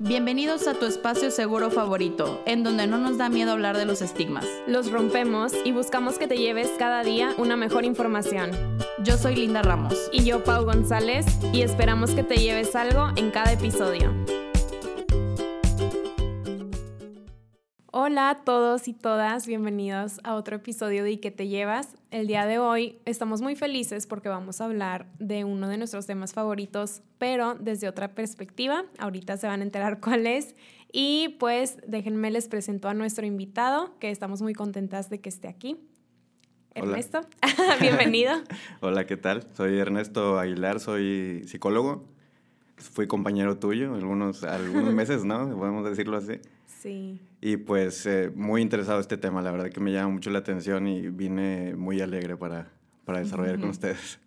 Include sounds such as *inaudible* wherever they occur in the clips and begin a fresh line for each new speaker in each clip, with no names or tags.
Bienvenidos a tu espacio seguro favorito, en donde no nos da miedo hablar de los estigmas.
Los rompemos y buscamos que te lleves cada día una mejor información.
Yo soy Linda Ramos.
Y yo, Pau González, y esperamos que te lleves algo en cada episodio. Hola a todos y todas, bienvenidos a otro episodio de ¿Y qué te llevas? El día de hoy estamos muy felices porque vamos a hablar de uno de nuestros temas favoritos, pero desde otra perspectiva. Ahorita se van a enterar *laughs* cuál es. Y pues déjenme les presento a nuestro invitado, que estamos muy contentas de que esté aquí. Ernesto, *laughs* bienvenido. *laughs*
Hola, ¿qué tal? Soy Ernesto Aguilar, soy psicólogo. Fui compañero tuyo algunos, algunos meses, ¿no? Podemos decirlo así.
Sí.
Y pues eh, muy interesado este tema, la verdad que me llama mucho la atención y vine muy alegre para, para desarrollar con ustedes.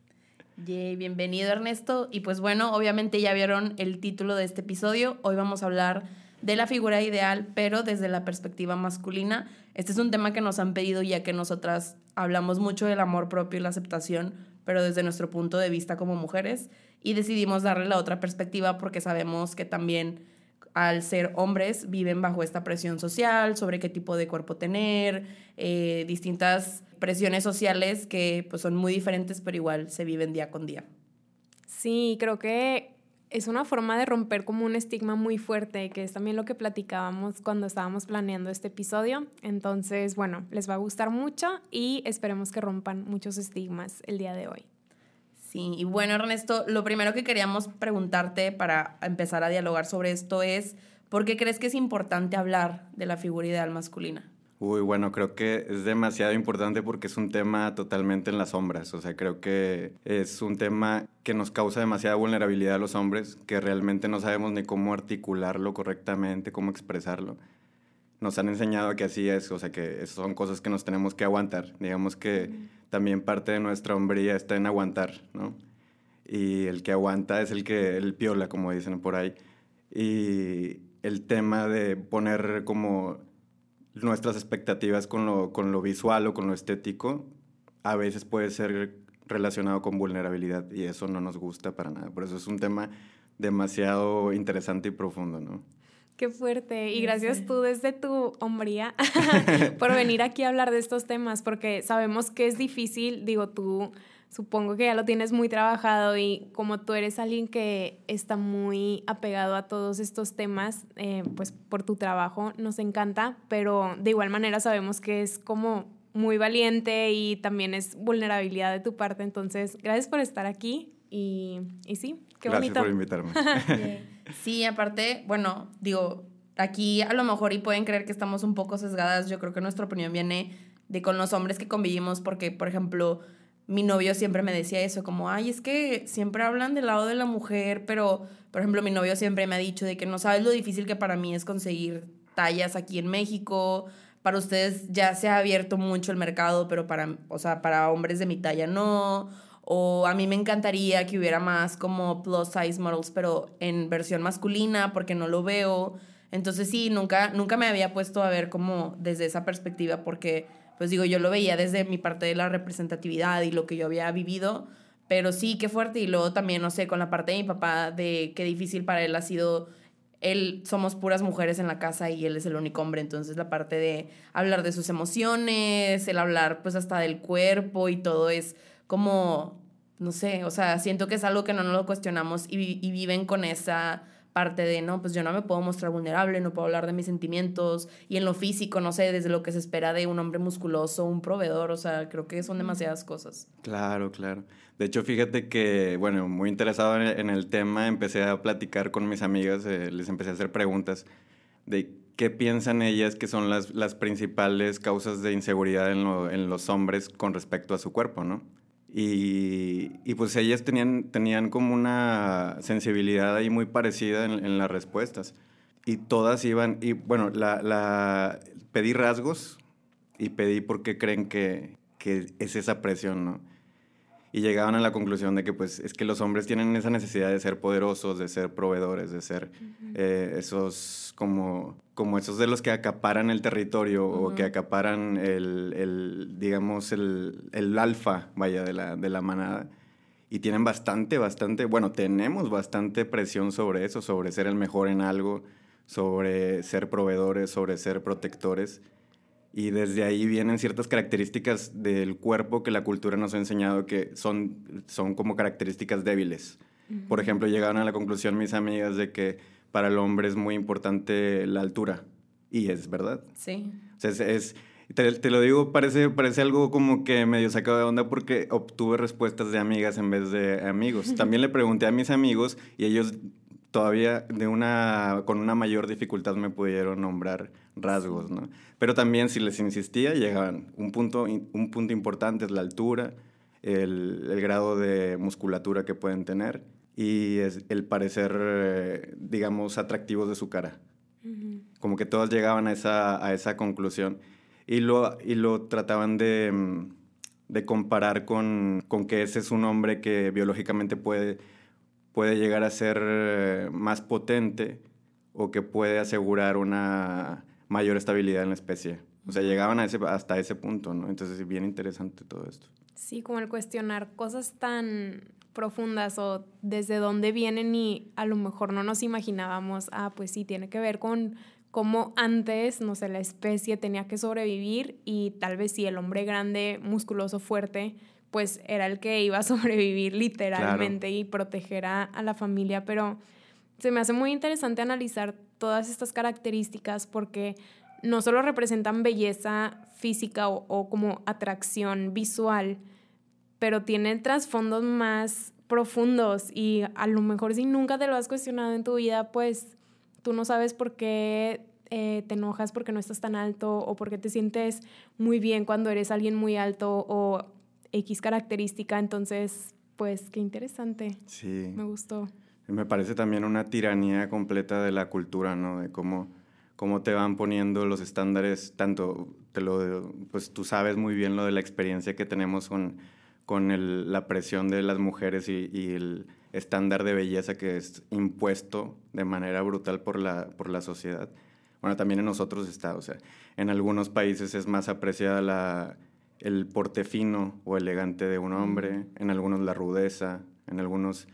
Yay, bienvenido Ernesto. Y pues bueno, obviamente ya vieron el título de este episodio. Hoy vamos a hablar de la figura ideal, pero desde la perspectiva masculina. Este es un tema que nos han pedido ya que nosotras hablamos mucho del amor propio y la aceptación, pero desde nuestro punto de vista como mujeres. Y decidimos darle la otra perspectiva porque sabemos que también al ser hombres viven bajo esta presión social sobre qué tipo de cuerpo tener, eh, distintas presiones sociales que pues, son muy diferentes, pero igual se viven día con día.
Sí, creo que es una forma de romper como un estigma muy fuerte, que es también lo que platicábamos cuando estábamos planeando este episodio. Entonces, bueno, les va a gustar mucho y esperemos que rompan muchos estigmas el día de hoy.
Sí, y bueno, Ernesto, lo primero que queríamos preguntarte para empezar a dialogar sobre esto es, ¿por qué crees que es importante hablar de la figura ideal masculina?
Uy, bueno, creo que es demasiado importante porque es un tema totalmente en las sombras. O sea, creo que es un tema que nos causa demasiada vulnerabilidad a los hombres, que realmente no sabemos ni cómo articularlo correctamente, cómo expresarlo. Nos han enseñado que así es, o sea, que son cosas que nos tenemos que aguantar. Digamos que también parte de nuestra hombría está en aguantar, ¿no? Y el que aguanta es el que, el piola, como dicen por ahí. Y el tema de poner como nuestras expectativas con lo, con lo visual o con lo estético, a veces puede ser relacionado con vulnerabilidad y eso no nos gusta para nada. Por eso es un tema demasiado interesante y profundo, ¿no?
Qué fuerte. Y gracias tú desde tu hombría *laughs* por venir aquí a hablar de estos temas, porque sabemos que es difícil, digo, tú supongo que ya lo tienes muy trabajado y como tú eres alguien que está muy apegado a todos estos temas, eh, pues por tu trabajo nos encanta, pero de igual manera sabemos que es como muy valiente y también es vulnerabilidad de tu parte. Entonces, gracias por estar aquí y, y sí, qué
gracias
bonito.
por invitarme. *laughs* *laughs*
Sí, aparte, bueno, digo, aquí a lo mejor y pueden creer que estamos un poco sesgadas. Yo creo que nuestra opinión viene de con los hombres que convivimos, porque, por ejemplo, mi novio siempre me decía eso, como, ay, es que siempre hablan del lado de la mujer, pero, por ejemplo, mi novio siempre me ha dicho de que no sabes lo difícil que para mí es conseguir tallas aquí en México. Para ustedes ya se ha abierto mucho el mercado, pero para, o sea, para hombres de mi talla no o a mí me encantaría que hubiera más como plus size models, pero en versión masculina, porque no lo veo. Entonces sí, nunca, nunca me había puesto a ver como desde esa perspectiva, porque pues digo, yo lo veía desde mi parte de la representatividad y lo que yo había vivido, pero sí, qué fuerte. Y luego también, no sé, con la parte de mi papá, de qué difícil para él ha sido él somos puras mujeres en la casa y él es el único hombre, entonces la parte de hablar de sus emociones, el hablar pues hasta del cuerpo y todo es como, no sé, o sea, siento que es algo que no nos lo cuestionamos y, y viven con esa parte de, no, pues yo no me puedo mostrar vulnerable, no puedo hablar de mis sentimientos y en lo físico, no sé, desde lo que se espera de un hombre musculoso, un proveedor, o sea, creo que son demasiadas cosas.
Claro, claro. De hecho, fíjate que, bueno, muy interesado en el, tema, empecé a platicar con mis amigas, eh, les empecé a hacer preguntas de qué piensan ellas que son las, las principales causas de inseguridad en, en los hombres con respecto a su cuerpo, ¿no? Y, pues ellas tenían, tenían como una sensibilidad ahí muy parecida en, las respuestas. Y todas iban, y bueno, la, la, pedí rasgos y pedí por qué creen que, que es esa presión, ¿no? Y llegaban a la conclusión de que pues es que los hombres tienen esa necesidad de ser poderosos, de ser proveedores, de ser eh, esos como, como esos de los que acaparan el territorio o que acaparan el, el digamos, el, el, alfa, vaya, de la, de la manada. Y tienen bastante, bastante, bueno, tenemos bastante presión sobre eso, sobre ser el mejor en algo, sobre ser proveedores, sobre ser protectores. Y desde ahí vienen ciertas características del cuerpo que la cultura nos ha enseñado que son, son como características débiles. Por ejemplo, llegaron a la conclusión mis amigas de que para el hombre es muy importante la altura. Y es verdad.
Sí.
O sea, es, te, lo digo, parece, parece algo como que medio sacado de onda porque obtuve respuestas de amigas en vez de amigos. *laughs* También le pregunté a mis amigos y ellos todavía de una, con una mayor dificultad me pudieron nombrar rasgos, ¿no? Pero también si les insistía, llegaban. Un punto, un punto importante es la altura, el, el grado de musculatura que pueden tener y es el parecer, eh, digamos, atractivos de su cara. Como que todos llegaban a esa, a esa conclusión y lo, y lo trataban de, mm, de comparar con, con, que ese es un hombre que biológicamente puede, puede llegar a ser eh, más potente o que puede asegurar una mayor estabilidad en la especie. O sea, llegaban a ese, hasta ese punto, ¿no? Entonces es bien interesante todo esto.
Sí, como el cuestionar cosas tan profundas o desde dónde vienen y a lo mejor no nos imaginábamos, ah, pues sí, tiene que ver con cómo antes, no sé, la especie tenía que sobrevivir y tal vez sí el hombre grande, musculoso, fuerte, pues era el que iba a *laughs* sobrevivir literalmente y proteger a, la familia, pero se me hace muy interesante analizar todas estas características porque no solo representan belleza física o, o como atracción visual, pero tienen trasfondos más profundos y a lo mejor si nunca te lo has cuestionado en tu vida, pues tú no sabes por qué eh, te enojas porque no estás tan alto o porque te sientes muy bien cuando eres alguien muy alto o X característica. Entonces, pues qué interesante.
Sí.
Me gustó.
Me parece también una tiranía completa de la cultura, ¿no? De cómo, cómo te van poniendo los estándares, tanto, te lo, pues tú sabes muy bien lo de la experiencia que tenemos con con la presión de las mujeres y, el estándar de belleza que es impuesto de manera brutal por la, por la sociedad. Bueno, también en nosotros está, o sea, en algunos países es más apreciada la, el porte fino o elegante de un hombre, en algunos la rudeza, en algunos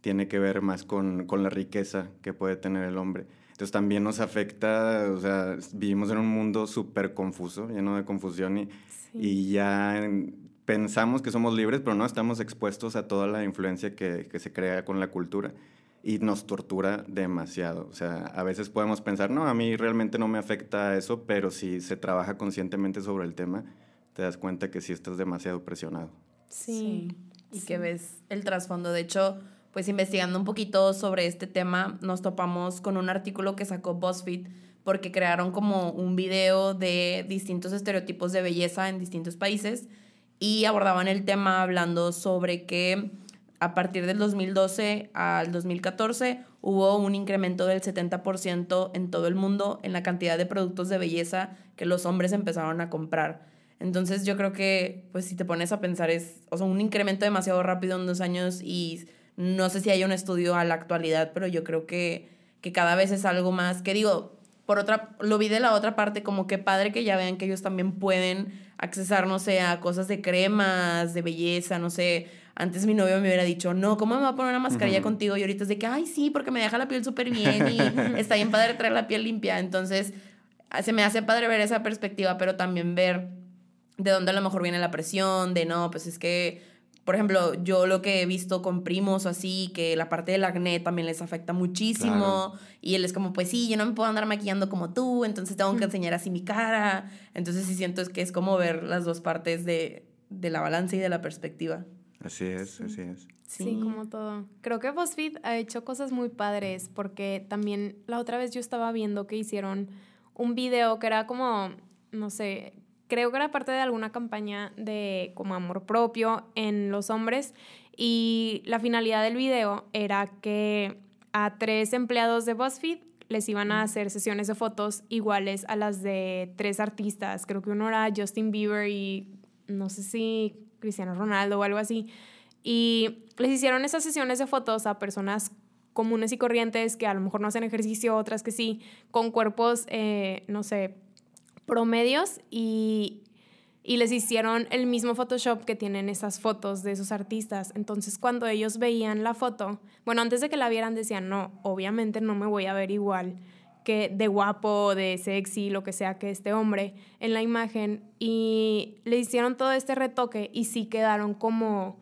tiene que ver más con, con la riqueza que puede tener el hombre. Entonces también nos afecta, o sea, vivimos en un mundo súper confuso, lleno de confusión y, y ya pensamos que somos libres, pero no estamos expuestos a toda la influencia que, que, se crea con la cultura y nos tortura demasiado. O sea, a veces podemos pensar, no, a mí realmente no me afecta eso, pero si se trabaja conscientemente sobre el tema, te das cuenta que sí estás demasiado presionado.
Sí. Y que ves el trasfondo. De hecho, pues investigando un poquito sobre este tema, nos topamos con un artículo que sacó BuzzFeed porque crearon como un video de distintos estereotipos de belleza en distintos países y abordaban el tema hablando sobre que a partir del 2012 al 2014 hubo un incremento del 70% en todo el mundo en la cantidad de productos de belleza que los hombres empezaron a comprar. Entonces yo creo que, pues si te pones a pensar, es o sea, un incremento demasiado rápido en dos años y no sé si hay un estudio a la actualidad, pero yo creo que, que cada vez es algo más que digo, por otra, lo vi de la otra parte, como que padre que ya vean que ellos también pueden accesar, no sé, a cosas de cremas, de belleza, no sé. Antes mi novio me hubiera dicho, no, ¿cómo me va a poner una mascarilla contigo? Y ahorita es de que, ay, sí, porque me deja la piel súper bien y *laughs* está bien padre traer la piel limpia. Entonces, se me hace padre ver esa perspectiva, pero también ver de dónde a lo mejor viene la presión, de no, pues es que por ejemplo, yo lo que he visto con primos o así, que la parte del acné también les afecta muchísimo. Y él es como, pues sí, yo no me puedo andar maquillando como tú, entonces tengo que enseñar así mi cara. Entonces sí siento es que es como ver las dos partes de, de la balanza y de la perspectiva.
Así es, así es.
Sí. como todo. Creo que BuzzFeed ha hecho cosas muy padres porque también la otra vez yo estaba viendo que hicieron un video que era como, no sé, creo que era parte de alguna campaña de como amor propio en los hombres y la finalidad del video era que a tres empleados de BuzzFeed les iban a hacer sesiones de fotos iguales a las de tres artistas. Creo que uno era Justin Bieber y no sé si Cristiano Ronaldo o algo así. Y les hicieron esas sesiones de fotos a personas comunes y corrientes que a lo mejor no hacen ejercicio, otras que sí, con cuerpos, eh, no sé, promedios y, y les hicieron el mismo Photoshop que tienen esas fotos de esos artistas. Entonces cuando ellos veían la foto, bueno, antes de que la vieran decían, no, obviamente no me voy a ver igual que de guapo, de sexy, lo que sea que este hombre en la imagen y le hicieron todo este retoque y sí quedaron como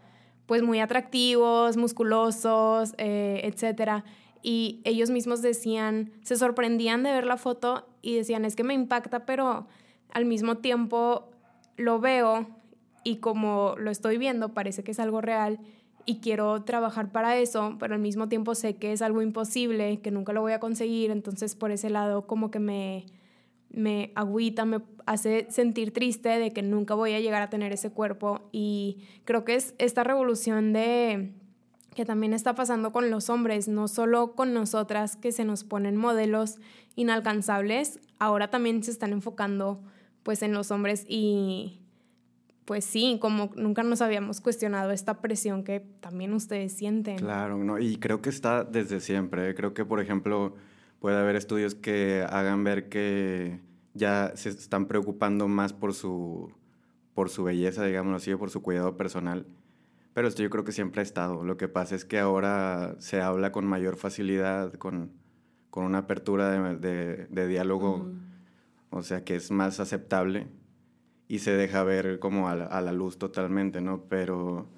pues muy atractivos, musculosos, eh, etcétera. Y ellos mismos decían, se sorprendían de ver la foto y decían, es que me impacta, pero al mismo tiempo lo veo y como lo estoy viendo parece que es algo real y quiero trabajar para eso, pero al mismo tiempo sé que es algo imposible, que nunca lo voy a conseguir, entonces por ese lado como que me, me agüita, me hace sentir triste de que nunca voy a llegar a tener ese cuerpo. Y creo que es esta revolución de que también está pasando con los hombres, no solo con nosotras que se nos ponen modelos inalcanzables, ahora también se están enfocando pues en los hombres y pues sí, como nunca nos habíamos cuestionado esta presión que también ustedes sienten.
Claro, no, y creo que está desde siempre. ¿eh? Creo que, por ejemplo, puede haber estudios que hagan ver que ya se están preocupando más por su, por su belleza, digamos así, por su cuidado personal. Pero esto yo creo que siempre ha estado. Lo que pasa es que ahora se habla con mayor facilidad, con, con una apertura de, de, diálogo, o sea, que es más aceptable y se deja ver como a la, luz totalmente, ¿no? Pero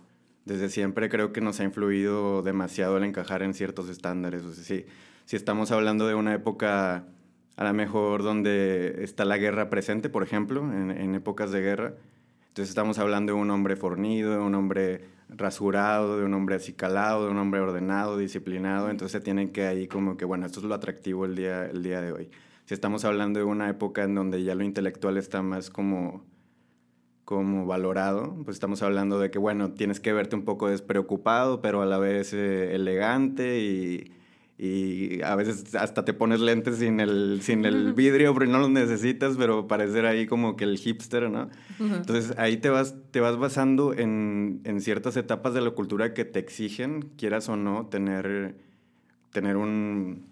desde siempre creo que nos ha influido demasiado el encajar en ciertos estándares. O sea, si, si estamos hablando de una época a lo mejor donde está la guerra presente, por ejemplo, en, en, épocas de guerra, entonces estamos hablando de un hombre fornido, de un hombre rasurado, de un hombre acicalado, de un hombre ordenado, disciplinado, entonces tienen que ahí como que, bueno, esto es lo atractivo el día, el día de hoy. Si estamos hablando de una época en donde ya lo intelectual está más como como valorado, pues estamos hablando de que, bueno, tienes que verte un poco despreocupado, pero a la vez eh, elegante y, y, a veces hasta te pones lentes sin el, sin el vidrio porque no los necesitas, pero parecer ahí como que el hipster, ¿no? Entonces ahí te vas, te vas basando en, en, ciertas etapas de la cultura que te exigen, quieras o no, tener, tener un,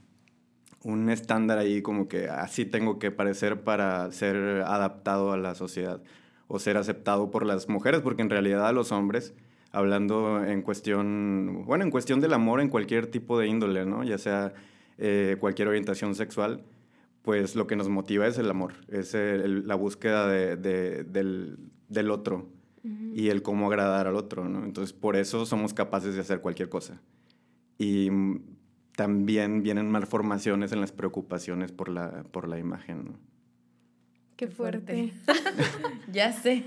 un estándar ahí como que así tengo que parecer para ser adaptado a la sociedad o ser aceptado por las mujeres, porque en realidad a los hombres, hablando en cuestión, bueno, en cuestión del amor en cualquier tipo de índole, ¿no? Ya sea eh, cualquier orientación sexual, pues lo que nos motiva es el amor, es la búsqueda de, del, del, otro y el cómo agradar al otro, ¿no? Entonces, por eso somos capaces de hacer cualquier cosa. Y también vienen malformaciones en las preocupaciones por la, por la imagen, ¿no?
Qué fuerte. *laughs*
ya sé.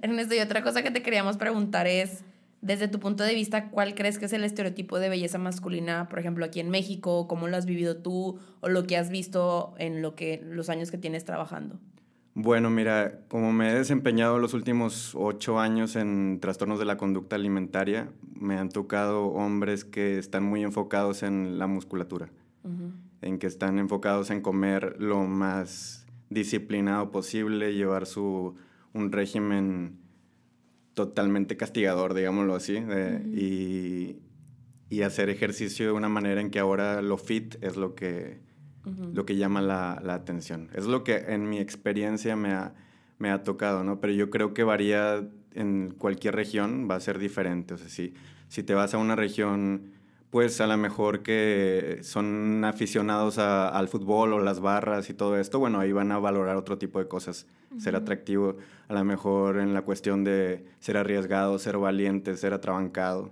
Ernesto, y otra cosa que te queríamos preguntar es, desde tu punto de vista, ¿cuál crees que es el estereotipo de belleza masculina, por ejemplo, aquí en México? ¿Cómo lo has vivido tú o lo que has visto en lo que, los años que tienes trabajando?
Bueno, mira, como me he desempeñado los últimos ocho años en trastornos de la conducta alimentaria, me han tocado hombres que están muy enfocados en la musculatura, en que están enfocados en comer lo más disciplinado posible, llevar su, un régimen totalmente castigador, digámoslo así, y, y, hacer ejercicio de una manera en que ahora lo fit es lo que, lo que llama la, la, atención. Es lo que en mi experiencia me ha, me ha tocado, ¿no? Pero yo creo que varía en cualquier región, va a ser diferente. O sea, si, si te vas a una región pues a lo mejor que son aficionados al fútbol o las barras y todo esto, bueno, ahí van a valorar otro tipo de cosas, ser atractivo, a lo mejor en la cuestión de ser arriesgado, ser valiente, ser atrabancado.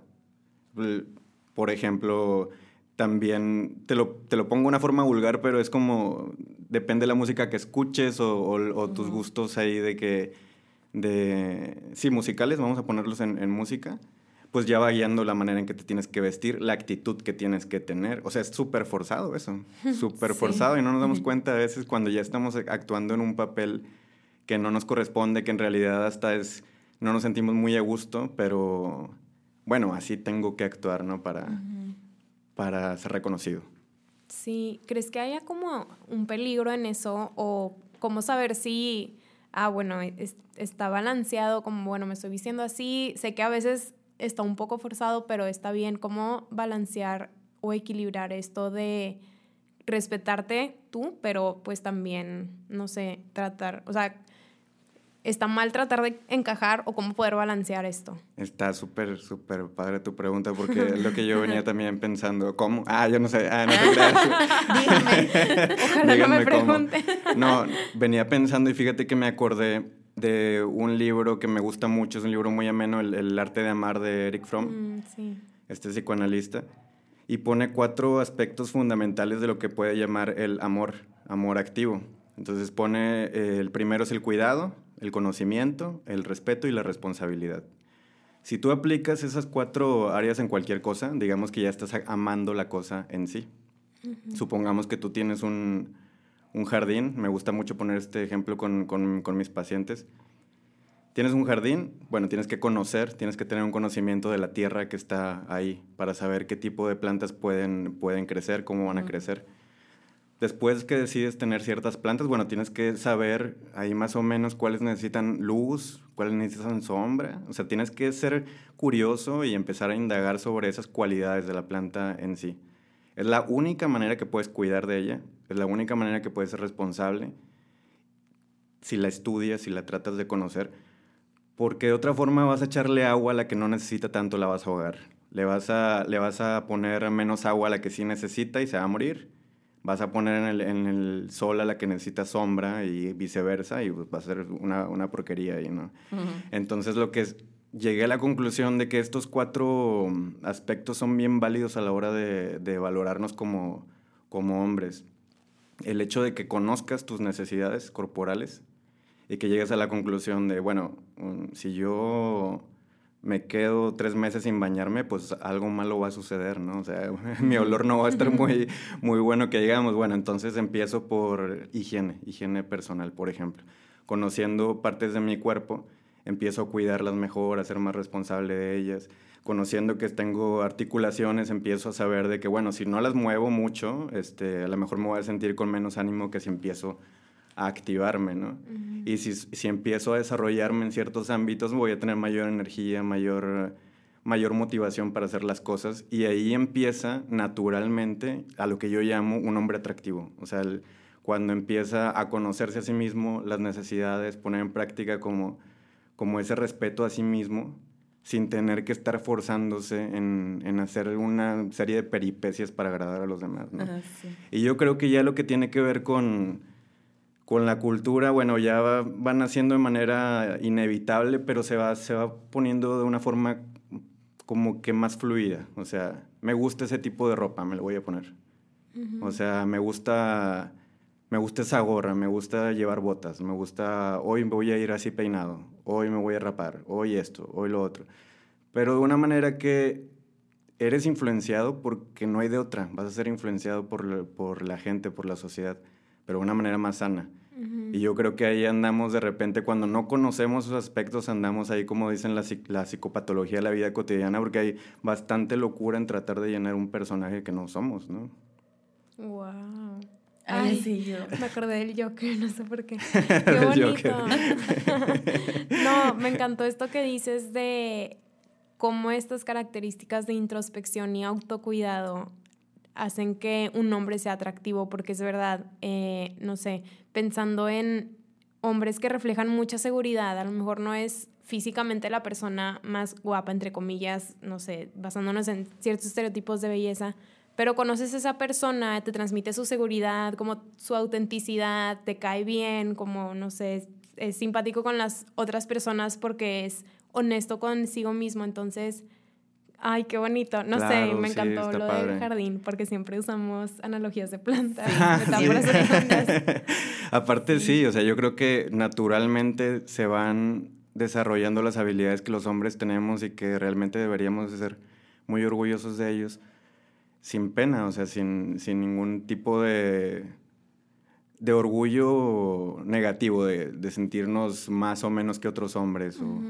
Por ejemplo, también te lo, te lo pongo de una forma vulgar, pero es como, depende de la música que escuches o, tus gustos ahí de que, de, sí, musicales, vamos a ponerlos en, en música pues ya va guiando la manera en que te tienes que vestir, la actitud que tienes que tener. O sea, es súper forzado eso, *laughs* súper forzado y no nos damos *laughs* cuenta a veces cuando ya estamos actuando en un papel que no nos corresponde, que en realidad hasta es, no nos sentimos muy a gusto, pero bueno, así tengo que actuar, ¿no? Para, para ser reconocido.
Sí, ¿crees que haya como un peligro en eso o cómo saber si, ah, bueno, está balanceado, como, bueno, me estoy vistiendo así, sé que a veces está un poco forzado, pero está bien cómo balancear o equilibrar esto de respetarte tú, pero pues también, no sé, tratar, o sea, ¿Está mal tratar de encajar o cómo poder balancear esto?
Está súper, súper padre tu pregunta porque *laughs* es lo que yo venía *laughs* también pensando. ¿Cómo? Ah, yo no sé. Ah, no *laughs*
Dígame. Ojalá no me pregunte.
No, venía pensando y fíjate que me acordé de un libro que me gusta mucho. Es un libro muy ameno, El, arte de amar de Eric Fromm. Mm, sí. Este psicoanalista. Y pone cuatro aspectos fundamentales de lo que puede llamar el amor, amor activo. Entonces pone, eh, el primero es el cuidado, el conocimiento, el respeto y la responsabilidad. Si tú aplicas esas cuatro áreas en cualquier cosa, digamos que ya estás amando la cosa en sí. Supongamos que tú tienes un, jardín, me gusta mucho poner este ejemplo con, mis pacientes. Tienes un jardín, bueno, tienes que conocer, tienes que tener un conocimiento de la tierra que está ahí para saber qué tipo de plantas pueden, pueden crecer, cómo van a crecer Después que decides tener ciertas plantas, bueno, tienes que saber ahí más o menos cuáles necesitan luz, cuáles necesitan sombra. O sea, tienes que ser curioso y empezar a indagar sobre esas cualidades de la planta en sí. Es la única manera que puedes cuidar de ella, es la única manera que puedes ser responsable si la estudias, si la tratas de conocer, porque de otra forma vas a echarle agua a la que no necesita tanto, la vas a ahogar. Le vas a, le vas a poner menos agua a la que sí necesita y se va a morir vas a poner en el, en el, sol a la que necesita sombra y viceversa, y va a ser una, una porquería ahí, ¿no? Entonces lo que es, llegué a la conclusión de que estos cuatro aspectos son bien válidos a la hora de, de valorarnos como, como hombres. El hecho de que conozcas tus necesidades corporales y que llegues a la conclusión de, bueno, mm, si yo me quedo tres meses sin bañarme, pues algo malo va a suceder, ¿no? O sea, *laughs* mi olor no va a estar muy, muy bueno que digamos. Bueno, entonces empiezo por higiene, higiene personal, por ejemplo. Conociendo partes de mi cuerpo, empiezo a cuidarlas mejor, a ser más responsable de ellas. Conociendo que tengo articulaciones, empiezo a saber de que, bueno, si no las muevo mucho, este, a lo mejor me voy a sentir con menos ánimo que si empiezo a activarme, ¿no? Y si, si, empiezo a desarrollarme en ciertos ámbitos, voy a tener mayor energía, mayor, mayor motivación para hacer las cosas. Y ahí empieza naturalmente a lo que yo llamo un hombre atractivo. O sea, cuando empieza a conocerse a sí mismo, las necesidades, poner en práctica como, como ese respeto a sí mismo, sin tener que estar forzándose en, en, hacer una serie de peripecias para agradar a los demás. ¿no? Y yo creo que ya lo que tiene que ver con con la cultura, bueno, ya van haciendo de manera inevitable, pero se va, se va poniendo de una forma como que más fluida. O sea, me gusta ese tipo de ropa, me lo voy a poner. O sea, me gusta, me gusta esa gorra, me gusta llevar botas, me gusta, hoy voy a ir así peinado, hoy me voy a rapar, hoy esto, hoy lo otro. Pero de una manera que eres influenciado porque no hay de otra, vas a ser influenciado por, por la gente, por la sociedad, pero de una manera más sana. Y yo creo que ahí andamos de repente, cuando no conocemos esos aspectos, andamos ahí, como dicen la, la psicopatología de la vida cotidiana, porque hay bastante locura en tratar de llenar un personaje que no somos, ¿no?
Wow. Ay, sí, yo. Me acordé del Joker, *laughs* no sé por qué. *laughs* Qué bonito. *laughs* no, me encantó esto que dices de cómo estas características de introspección y autocuidado hacen que un hombre sea atractivo, porque es verdad, eh, no sé, pensando en hombres que reflejan mucha seguridad, a lo mejor no es físicamente la persona más guapa, entre comillas, no sé, basándonos en ciertos estereotipos de belleza, pero conoces a esa persona, te transmite su seguridad, como su autenticidad, te cae bien, como, no sé, es simpático con las otras personas porque es honesto consigo mismo, entonces Ay, qué bonito. No sé, me encantó lo del jardín porque siempre usamos analogías de plantas, *laughs* *laughs*
Aparte sí. o sea, yo creo que naturalmente se van desarrollando las habilidades que los hombres tenemos y que realmente deberíamos ser muy orgullosos de ellos sin pena, o sea, sin, ningún tipo de, de orgullo negativo, de, sentirnos más o menos que otros hombres. o,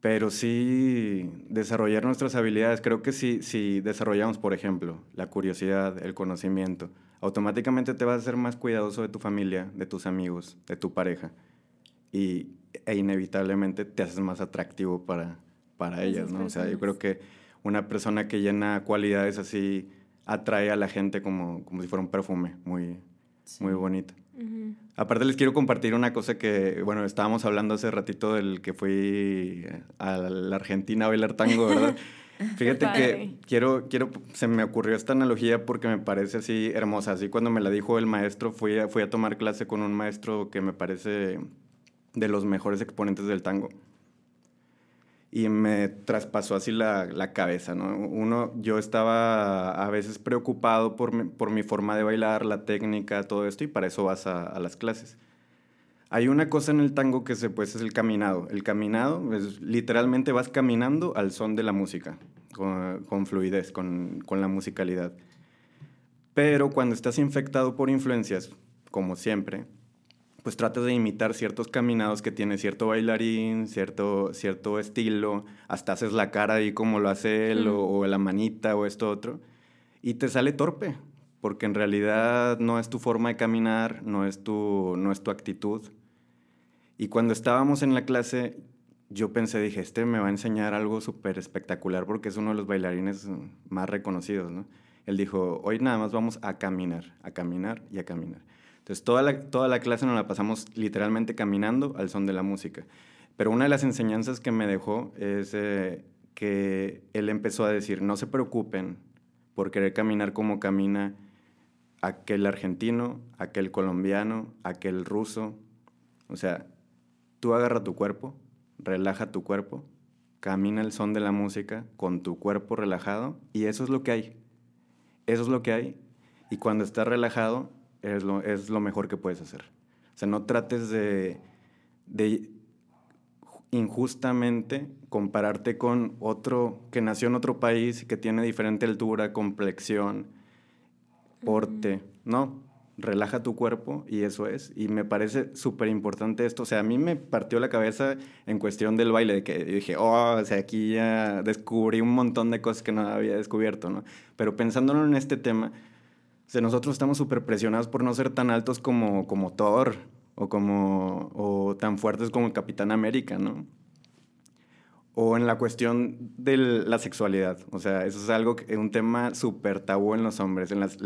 pero sí desarrollar nuestras habilidades. Creo que si, si desarrollamos, por ejemplo, la curiosidad, el conocimiento, automáticamente te vas a ser más cuidadoso de tu familia, de tus amigos, de tu pareja. Y, e inevitablemente te haces más atractivo para, para ellas, ¿no? O sea, yo creo que una persona que llena cualidades así atrae a la gente como, como si fuera un perfume, muy, muy bonita. Aparte les quiero compartir una cosa que, bueno, estábamos hablando hace ratito del que fui a la Argentina a bailar tango, ¿verdad? *laughs* Fíjate que quiero, quiero, se me ocurrió esta analogía porque me parece así hermosa. Así cuando me la dijo el maestro, fui a, fui a tomar clase con un maestro que me parece de los mejores exponentes del tango. Y me traspasó así la, la cabeza, ¿no? Uno, yo estaba a veces preocupado por mi, por mi forma de bailar, la técnica, todo esto, y para eso vas a, a las clases. Hay una cosa en el tango que se, pues, es el caminado. El caminado es literalmente vas caminando al son de la música, con, fluidez, con, con, la musicalidad. Pero cuando estás infectado por influencias, como siempre, pues tratas de imitar ciertos caminados que tiene cierto bailarín, cierto, cierto estilo, hasta haces la cara ahí como lo hace él, o, o la manita, o esto otro, y te sale torpe, porque en realidad no es tu forma de caminar, no es tu, no es tu actitud. Y cuando estábamos en la clase, yo pensé, dije, este me va a enseñar algo súper espectacular porque es uno de los bailarines más reconocidos, ¿no? Él dijo, hoy nada más vamos a caminar, a caminar y a caminar. Entonces, toda la, toda la clase nos la pasamos literalmente caminando al son de la música. Pero una de las enseñanzas que me dejó es eh, que él empezó a decir, no se preocupen por querer caminar como camina aquel argentino, aquel colombiano, aquel ruso. O sea, tú agarra tu cuerpo, relaja tu cuerpo, camina el son de la música con tu cuerpo relajado y eso es lo que hay. Eso es lo que hay. Y cuando estás relajado es lo, es lo mejor que puedes hacer. O sea, no trates de, de injustamente compararte con otro que nació en otro país, que tiene diferente altura, complexión, porte. No, relaja tu cuerpo y eso es. Y me parece súper importante esto. O sea, a mí me partió la cabeza en cuestión del baile, de que dije, oh, o sea, aquí ya descubrí un montón de cosas que no había descubierto, ¿no? Pero pensándolo en este tema, o sea, nosotros estamos súper presionados por no ser tan altos como, como Thor o, como, o tan fuertes como el Capitán América, ¿no? o en la cuestión de la sexualidad. O sea, eso es algo, que, un tema súper tabú en los hombres. En las,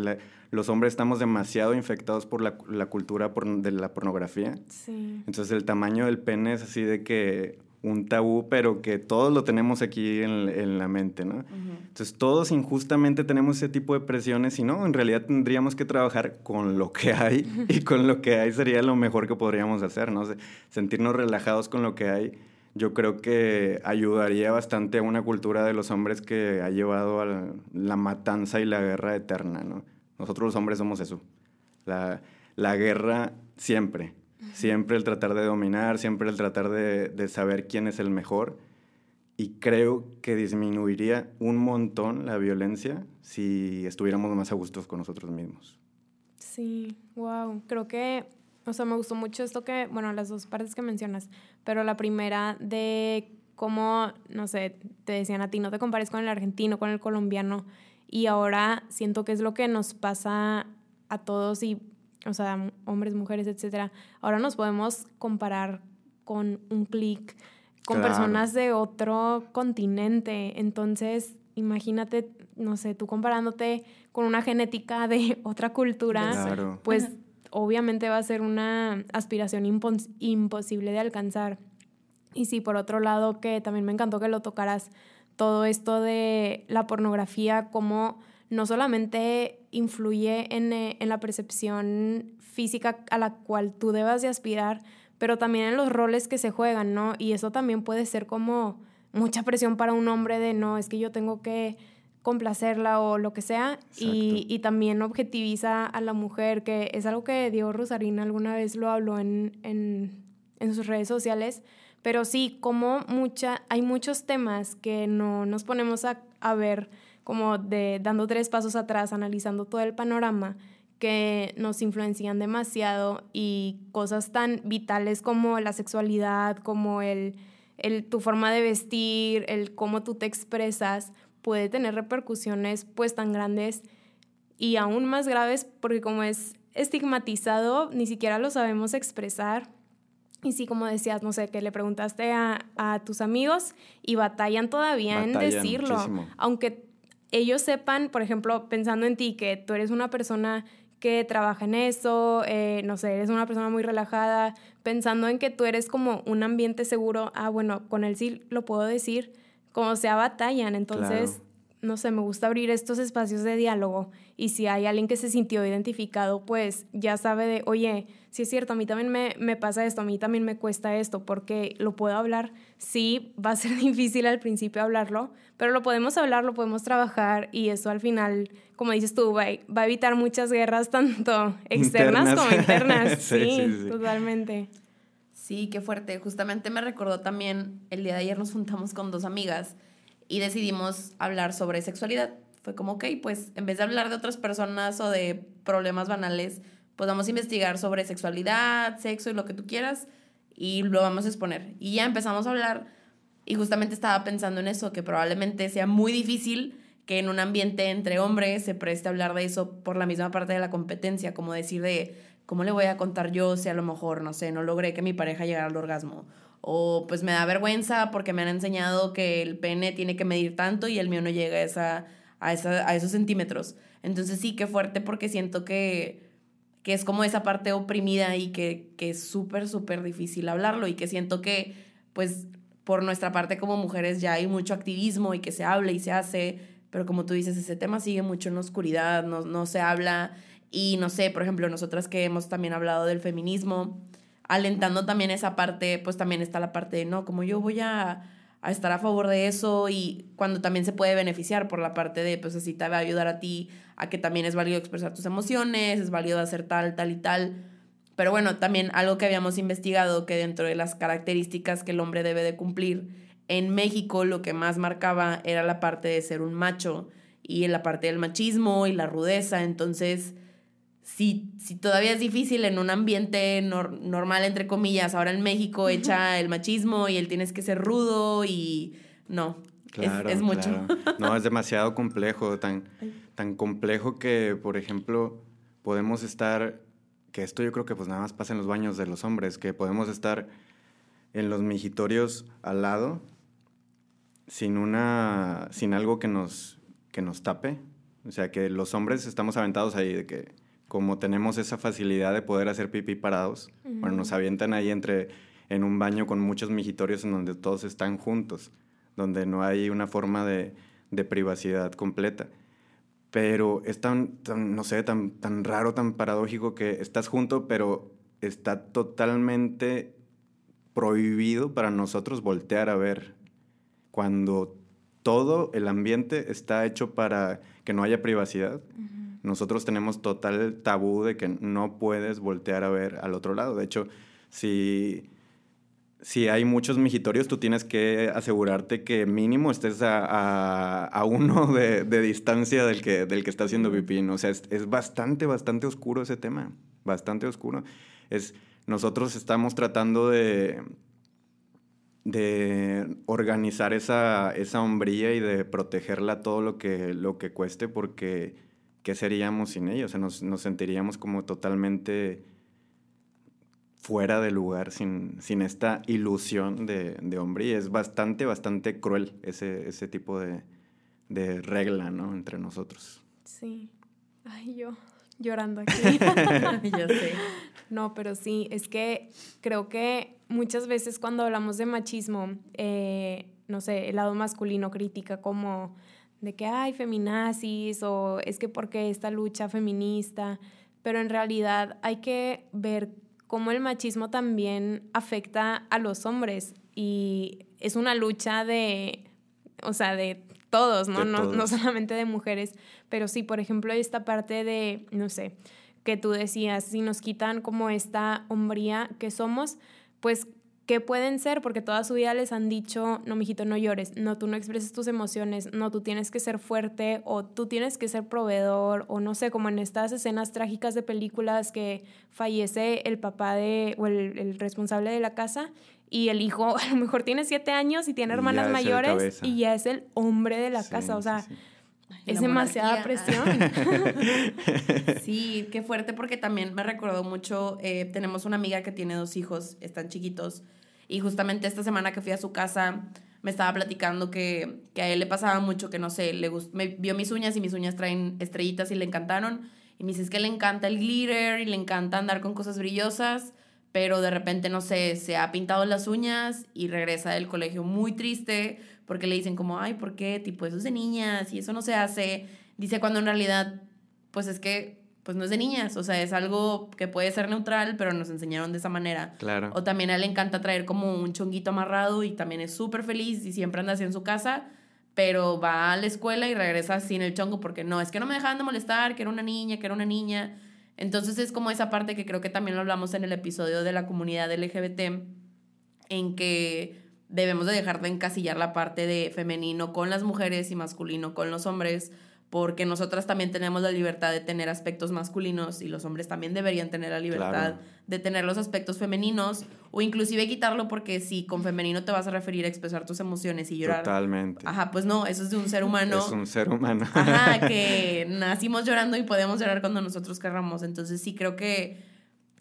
los hombres estamos demasiado infectados por la, la cultura de la pornografía. Sí. Entonces el tamaño del pene es así de que un tabú, pero que todos lo tenemos aquí en, en la mente, ¿no? Entonces todos injustamente tenemos ese tipo de presiones y no, en realidad tendríamos que trabajar con lo que hay y *laughs* con lo que hay sería lo mejor que podríamos hacer, ¿no? Sentirnos relajados con lo que hay yo creo que ayudaría bastante a una cultura de los hombres que ha llevado a la, matanza y la guerra eterna, ¿no? Nosotros los hombres somos eso. La, la guerra siempre, siempre el tratar de dominar, siempre el tratar de, de, saber quién es el mejor. Y creo que disminuiría un montón la violencia si estuviéramos más a gustos con nosotros mismos.
Sí, wow. Creo que o sea, me gustó mucho esto que, bueno, las dos partes que mencionas, pero la primera de cómo, no sé, te decían a ti, no te compares con el argentino, con el colombiano, y ahora siento que es lo que nos pasa a todos y, o sea, hombres, mujeres, etcétera. Ahora nos podemos comparar con un clic, con personas de otro continente. Entonces, imagínate, no sé, tú comparándote con una genética de *laughs* otra cultura, pues obviamente va a ser una aspiración imposible de alcanzar. Y sí, por otro lado, que también me encantó que lo tocaras, todo esto de la pornografía, como no solamente influye en, eh, en, la percepción física a la cual tú debas de aspirar, pero también en los roles que se juegan, ¿no? Y eso también puede ser como mucha presión para un hombre de, no, es que yo tengo que complacerla o lo que sea y, y, también objetiviza a la mujer, que es algo que Diego Rosarín alguna vez lo habló en, en, en, sus redes sociales, pero sí, como mucha, hay muchos temas que no nos ponemos a, a ver como de dando tres pasos atrás, analizando todo el panorama que nos influencian demasiado y cosas tan vitales como la sexualidad, como el, el, tu forma de vestir, el cómo tú te expresas, puede tener repercusiones pues tan grandes y aún más graves porque como es estigmatizado, ni siquiera lo sabemos expresar. Y sí, como decías, no sé, que le preguntaste a, a tus amigos y batallan todavía en decirlo. Aunque ellos sepan, por ejemplo, pensando en ti, que tú eres una persona que trabaja en eso, eh, no sé, eres una persona muy relajada, pensando en que tú eres como un ambiente seguro, ah, bueno, con él sí lo puedo decir, como sea batallan, entonces no sé, me gusta abrir estos espacios de diálogo y si hay alguien que se sintió identificado, pues ya sabe de, oye, si es cierto, a mí también me, me, pasa esto, a mí también me cuesta esto, porque lo puedo hablar. Sí, va a ser *laughs* difícil al principio hablarlo, pero lo podemos hablar, lo podemos trabajar y eso al final, como dices tú, va, va a evitar muchas guerras, *laughs* tanto externas como internas. *laughs* sí, sí, totalmente.
Sí, qué fuerte. Justamente me recordó también, el día de ayer nos juntamos con dos amigas y decidimos hablar sobre sexualidad. Fue como, ok, pues en vez de hablar de otras personas o de problemas banales, pues vamos a investigar sobre sexualidad, sexo y lo que tú quieras y lo vamos a exponer. Y ya empezamos a hablar y justamente estaba pensando en eso, que probablemente sea muy difícil que en un ambiente entre hombres se preste a hablar de eso por la misma parte de la competencia, como decir de, ¿cómo le voy a contar yo si a lo mejor, no sé, no logré que mi pareja llegara al orgasmo? O pues me da vergüenza porque me han enseñado que el pene tiene que medir tanto y el mío no llega a, esa, a, esos centímetros. Entonces sí, qué fuerte porque siento que, que es como esa parte oprimida y que, que es súper, súper difícil hablarlo y que siento que pues por nuestra parte como mujeres ya hay mucho activismo y que se habla y se hace, pero como tú dices, ese tema sigue mucho en la oscuridad, no, no se habla y no sé, por ejemplo, nosotras que hemos también hablado del feminismo, alentando también esa parte, pues también está la parte de, no, como yo voy a, estar a favor de eso y cuando también se puede beneficiar por la parte de, pues así te va a ayudar a ti a que también es válido expresar tus emociones, es válido hacer tal, tal y tal. Pero bueno, también algo que habíamos investigado que dentro de las características que el hombre debe de cumplir, en México lo que más marcaba era la parte de ser un macho y la parte del machismo y la rudeza. Entonces, si, si todavía es difícil en un ambiente normal, entre comillas, ahora en México echa el machismo y él tienes que ser rudo y no, es, mucho. *laughs*
No, es demasiado complejo, tan, tan complejo que, por ejemplo, podemos estar, que esto yo creo que pues nada más pasa en los baños de los hombres, que podemos estar en los mijitorios al lado sin una, sin algo que nos, que nos tape. O sea, que los hombres estamos aventados ahí de que como tenemos esa facilidad de poder hacer pipí parados, bueno, nos avientan ahí entre, en un baño con muchos mijitorios en donde todos están juntos, donde no hay una forma de, de privacidad completa. Pero es tan, no sé, tan, tan raro, tan paradójico que estás junto, pero está totalmente prohibido para nosotros voltear a ver cuando todo el ambiente está hecho para que no haya privacidad nosotros tenemos total tabú de que no puedes voltear a ver al otro lado. De hecho, si, si hay muchos mijitorios, tú tienes que asegurarte que mínimo estés a, a, uno de, de, distancia del que, del que está haciendo pipí. O sea, es, es, bastante, bastante oscuro ese tema. Bastante oscuro. Es, nosotros estamos tratando de de organizar esa, esa hombría y de protegerla todo lo que, lo que cueste porque ¿qué seríamos sin ellos? O sea, nos, nos sentiríamos como totalmente fuera de lugar sin, sin esta ilusión de, de, hombre. Y es bastante, bastante cruel ese, ese tipo de, de regla, ¿no? Entre nosotros.
Sí. Ay, yo llorando aquí. *laughs* yo sé. No, pero sí, es que creo que muchas veces cuando hablamos de machismo, eh, no sé, el lado masculino critica como de que hay feminazis o es que porque esta lucha feminista, pero en realidad hay que ver cómo el machismo también afecta a los hombres y es una lucha de, o sea, de todos, ¿no? no, no solamente de mujeres, pero sí, por ejemplo, esta parte de, no sé, que tú decías, si nos quitan como esta hombría que somos, pues ¿Qué pueden ser? Porque toda su vida les han dicho, no, mijito, no llores, no, tú no expreses tus emociones, no, tú tienes que ser fuerte o tú tienes que ser proveedor o no sé, como en estas escenas trágicas de películas que fallece el papá de, o el, responsable de la casa y el hijo *laughs* a lo mejor tiene siete años y tiene hermanas mayores y ya es el hombre de la casa, o sea... Es demasiada presión. *laughs*
sí, qué fuerte porque también me recordó mucho, eh, tenemos una amiga que tiene dos hijos, están chiquitos, y justamente esta semana que fui a su casa, me estaba platicando que, que a él le pasaba mucho que, no sé, le me vio mis uñas y mis uñas traen estrellitas y le encantaron. Y me dice, es que le encanta el glitter y le encanta andar con cosas brillosas, pero de repente, no sé, se ha pintado las uñas y regresa del colegio muy triste porque le dicen como, ay, ¿por qué? Tipo, eso es de niñas y eso no se hace. Dice cuando en realidad, pues es que, pues no es de niñas, o sea, es algo que puede ser neutral, pero nos enseñaron de esa manera.
Claro.
O también a él le encanta traer como un chonguito amarrado y también es súper feliz y siempre anda así en su casa, pero va a la escuela y regresa sin el chongo porque no, es que no me dejaban de molestar, que era una niña, que era una niña. Entonces es como esa parte que creo que también lo hablamos en el episodio de la comunidad LGBT, en que debemos de dejar de encasillar la parte de femenino con las mujeres y masculino con los hombres, porque nosotras también tenemos la libertad de tener aspectos masculinos y los hombres también deberían tener la libertad de tener los aspectos femeninos o inclusive quitarlo porque si con femenino te vas a referir a expresar tus emociones y llorar.
Totalmente.
Ajá, pues no, eso es de un ser humano.
Es un ser humano.
Ajá, *laughs* que nacimos llorando y podemos llorar cuando nosotros querramos. Entonces sí creo que,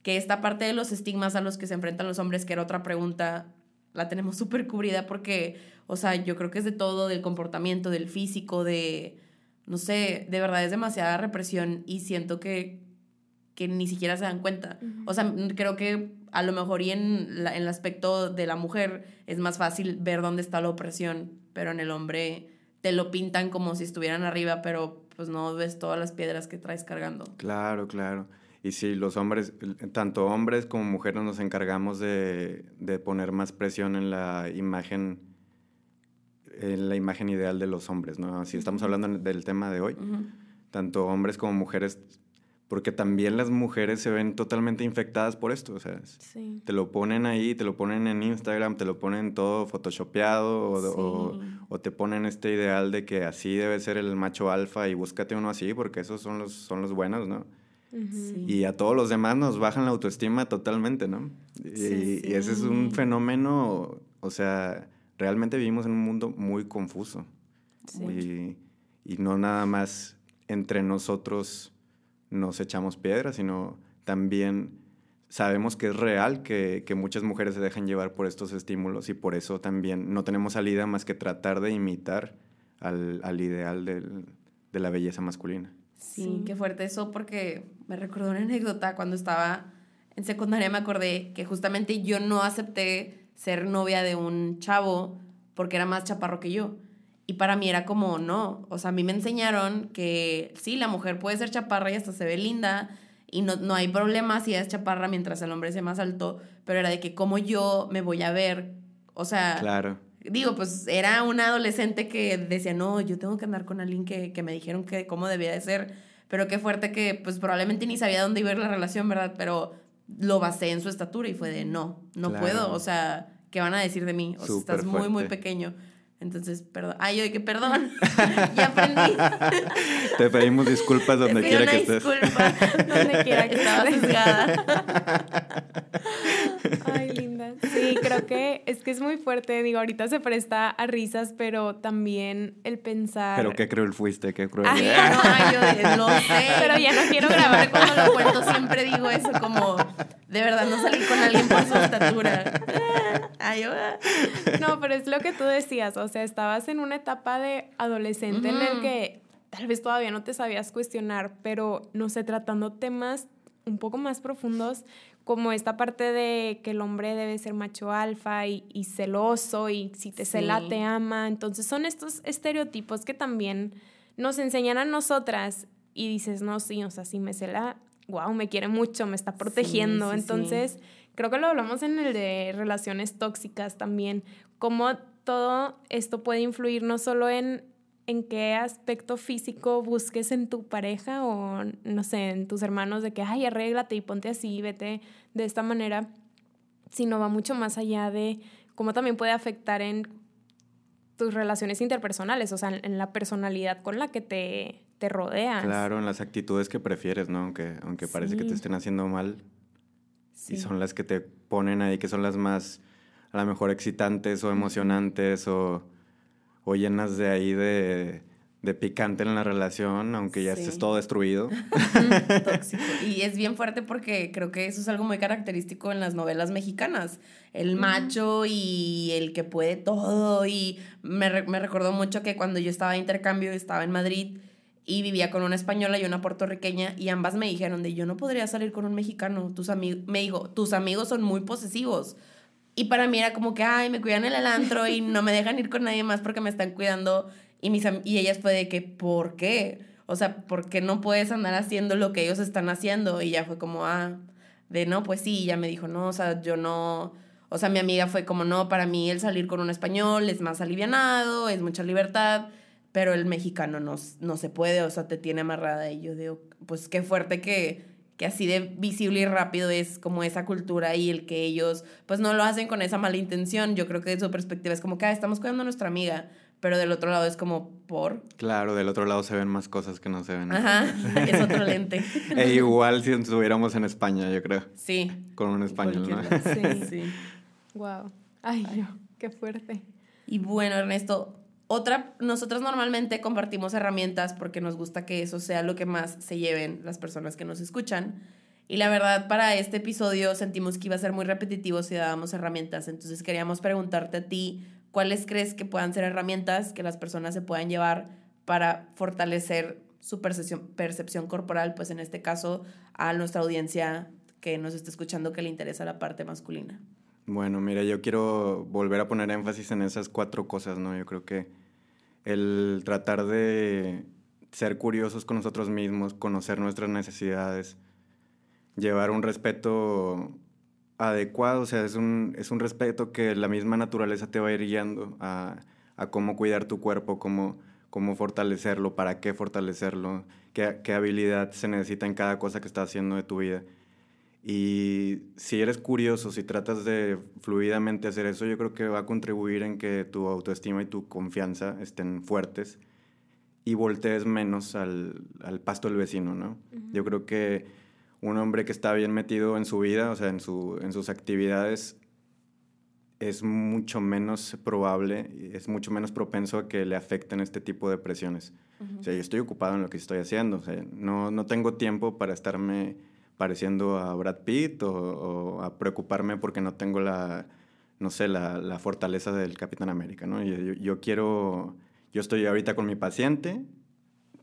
que esta parte de los estigmas a los que se enfrentan los hombres, que era otra pregunta, la tenemos súper cubrida porque, o sea, yo creo que es de todo, del comportamiento, del físico, de no sé, de verdad es demasiada represión y siento que, que ni siquiera se dan cuenta. O sea, creo que a lo mejor y en, en el aspecto de la mujer es más fácil ver dónde está la opresión, pero en el hombre te lo pintan como si estuvieran arriba, pero pues no ves todas las piedras que traes cargando.
Claro, claro. Y sí, los hombres, tanto hombres como mujeres nos encargamos de, de poner más presión en la imagen en la imagen ideal de los hombres, ¿no? Si estamos hablando del tema de hoy, tanto hombres como mujeres, porque también las mujeres se ven totalmente infectadas por esto, o sea, te lo ponen ahí, te lo ponen en Instagram, te lo ponen todo photoshopeado o, o, te ponen este ideal de que así debe ser el macho alfa y búscate uno así porque esos son los, son los buenos, ¿no? Y a todos los demás nos bajan la autoestima totalmente, ¿no? y ese es un fenómeno, o sea, realmente vivimos en un mundo muy confuso. Y, y, no nada más entre nosotros nos echamos piedras, sino también sabemos que es real que, que, muchas mujeres se dejan llevar por estos estímulos y por eso también no tenemos salida más que tratar de imitar al, al ideal del, de la belleza masculina.
Sí, sí, qué fuerte eso porque me recordó una anécdota cuando estaba en secundaria me acordé que justamente yo no acepté ser novia de un chavo porque era más chaparro que yo. Y para mí era como, no, o sea, a mí me enseñaron que sí, la mujer puede ser chaparra y hasta se ve linda y no, no hay problema si es chaparra mientras el hombre sea más alto, pero era de que como yo me voy a ver, o sea,
claro.
digo, pues era una adolescente que decía, no, yo tengo que andar con alguien que, que me dijeron que cómo debía de ser, pero qué fuerte que pues probablemente ni sabía dónde iba a ir la relación, ¿verdad? Pero lo basé en su estatura y fue de no, no puedo, o sea, ¿qué van a decir de mí? O sea, estás muy, muy pequeño. Entonces, perdón. Ay, yo que perdón. *laughs* ya aprendí. *laughs*
Te pedimos disculpas donde quiera que estés.
disculpa *laughs* donde quiera que estaba
juzgada. Ay, *laughs* Sí, creo que es que es muy fuerte. Digo, ahorita se presta a risas, pero también el pensar.
Pero qué cruel fuiste, qué cruel.
Ay, *laughs* no, ay, yo lo sé. Pero ya no quiero grabar *laughs* cuando lo cuento. Siempre digo eso, como de verdad no salir con alguien por su estatura. Ay,
no, pero es lo que tú decías. O sea, estabas en una etapa de adolescente en el que tal vez todavía no te sabías cuestionar, pero no sé, tratando temas un poco más profundos, como esta parte de que el hombre debe ser macho alfa y, celoso y si te cela te ama. Entonces son estos estereotipos que también nos enseñan a nosotras y dices, no, sí, o sea, si me cela, wow, me quiere mucho, me está protegiendo. Entonces, creo que lo hablamos en el de relaciones tóxicas también, cómo todo esto puede influir no solo en, en qué aspecto físico busques en tu pareja o, no sé, en tus hermanos de que, ay, arréglate y ponte así, vete de esta manera, sino va mucho más allá de cómo también puede afectar en tus relaciones interpersonales, o sea, en la personalidad con la que te, te rodeas.
Claro, en las actitudes que prefieres, ¿no? Aunque, aunque parece que te estén haciendo mal. Y son las que te ponen ahí, que son las más a lo mejor excitantes o emocionantes o, o llenas de ahí de, de, picante en la relación, aunque ya estés todo destruido. *laughs*
Tóxico. Y es bien fuerte porque creo que eso es algo muy característico en las novelas mexicanas. El macho y el que puede todo. Y me, me recordó mucho que cuando yo estaba de intercambio, estaba en Madrid y vivía con una española y una puertorriqueña y ambas me dijeron de yo no podría salir con un mexicano, tus amigos, me dijo, tus amigos son muy posesivos. Y para mí era como que, ay, me cuidan el *laughs* antro y no me dejan ir con nadie más porque me están cuidando. Y, mis, y ellas fue de que, ¿por qué? O sea, ¿por qué no puedes andar haciendo lo que ellos están haciendo? Y ya fue como, ah, de no, pues sí, y ya me dijo, no, o sea, yo no, o sea, mi amiga fue como, no, para mí el salir con un español es más alivianado, es mucha libertad pero el mexicano no, no se puede, o sea, te tiene amarrada. Y yo digo, pues qué fuerte que, que así de visible y rápido es como esa cultura y el que ellos, pues no lo hacen con esa mala intención. Yo creo que de su perspectiva es como que ah, estamos cuidando a nuestra amiga, pero del otro lado es como por.
Claro, del otro lado se ven más cosas que no se ven.
Ajá, es otro lente. *laughs*
e igual si estuviéramos en España, yo creo.
Sí.
Con un español, ¿no?
Sí. *laughs* sí. Wow. Ay, Ay, qué fuerte.
Y bueno, Ernesto, otra, nosotros normalmente compartimos herramientas porque nos gusta que eso sea lo que más se lleven las personas que nos escuchan. Y la verdad, para este episodio sentimos que iba a ser muy repetitivo si dábamos herramientas. Entonces queríamos preguntarte a ti, ¿cuáles crees que puedan ser herramientas que las personas se puedan llevar para fortalecer su percepción, percepción corporal? Pues en este caso, a nuestra audiencia que nos está escuchando que le interesa la parte masculina.
Bueno, mira, yo quiero volver a poner énfasis en esas cuatro cosas, ¿no? Yo creo que el tratar de ser curiosos con nosotros mismos, conocer nuestras necesidades, llevar un respeto adecuado, o sea, es un, es un respeto que la misma naturaleza te va a ir guiando a, a cómo cuidar tu cuerpo, cómo, cómo fortalecerlo, para qué fortalecerlo, qué, qué habilidad se necesita en cada cosa que estás haciendo de tu vida. Y si eres curioso, si tratas de fluidamente hacer eso, yo creo que va a contribuir en que tu autoestima y tu confianza estén fuertes y voltees menos al, al pasto del vecino, ¿no? Yo creo que un hombre que está bien metido en su vida, o sea, en, su, en sus actividades, es mucho menos probable, es mucho menos propenso a que le afecten este tipo de presiones. O sea, yo estoy ocupado en lo que estoy haciendo, o sea, no, no tengo tiempo para estarme pareciendo a Brad Pitt o, a preocuparme porque no tengo la, no sé, la, la fortaleza del Capitán América, ¿no? Yo, yo, quiero, yo estoy ahorita con mi paciente,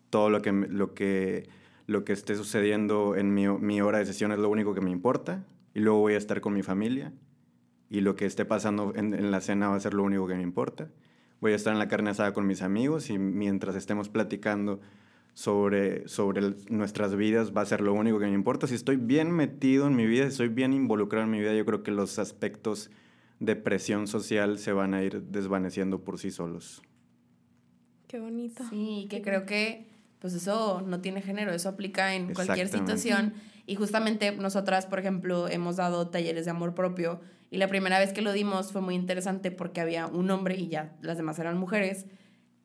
todo lo que, lo que, lo que esté sucediendo en mi, mi hora de sesión es lo único que me importa, y luego voy a estar con mi familia, y lo que esté pasando en, en la cena va a ser lo único que me importa. Voy a estar en la carne asada con mis amigos y mientras estemos platicando sobre, sobre nuestras vidas va a ser lo único que me importa. Si estoy bien metido en mi vida, si estoy bien involucrado en mi vida, yo creo que los aspectos de presión social se van a ir desvaneciendo por sí solos.
Qué bonito.
Sí, que creo que pues eso no tiene género, eso aplica en cualquier situación. Y justamente nosotras, por ejemplo, hemos dado talleres de amor propio y la primera vez que lo dimos fue muy interesante porque había un hombre y ya las demás eran mujeres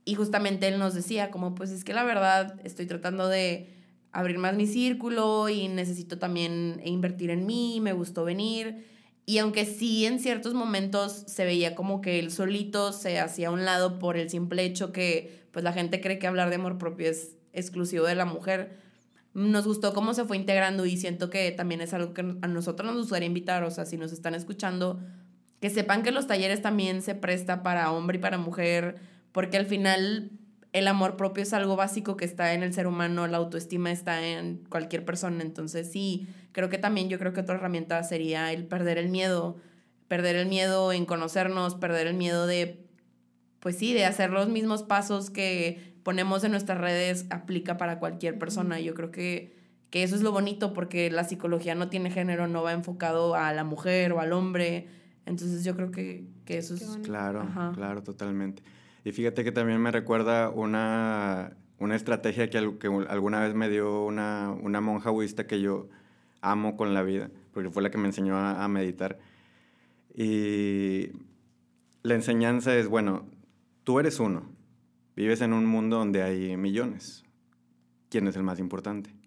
y justamente él nos decía como, pues es que la verdad estoy tratando de abrir más mi círculo y necesito también invertir en mí, me gustó venir. Y aunque sí en ciertos momentos se veía como que él solito se hacía a un lado por el simple hecho que pues la gente cree que hablar de amor propio es exclusivo de la mujer, nos gustó cómo se fue integrando y siento que también es algo que a nosotros nos gustaría invitar, o sea, si nos están escuchando, que sepan que los talleres también se presta para hombre y para mujer, porque al final el amor propio es algo básico que está en el ser humano, la autoestima está en cualquier persona, entonces sí, creo que también yo creo que otra herramienta sería el perder el miedo, perder el miedo en conocernos, perder el miedo de, pues sí, de hacer los mismos pasos que ponemos en nuestras redes, aplica para cualquier persona, yo creo que, que eso es lo bonito porque la psicología no tiene género, no va enfocado a la mujer o al hombre, entonces yo creo que, que eso es...
Claro, claro, totalmente. Y fíjate que también me recuerda una, una estrategia que, que, alguna vez me dio una, una, monja budista que yo amo con la vida, porque fue la que me enseñó a, a meditar. Y la enseñanza es, bueno, tú eres uno, vives en un mundo donde hay millones. ¿Quién es el más importante?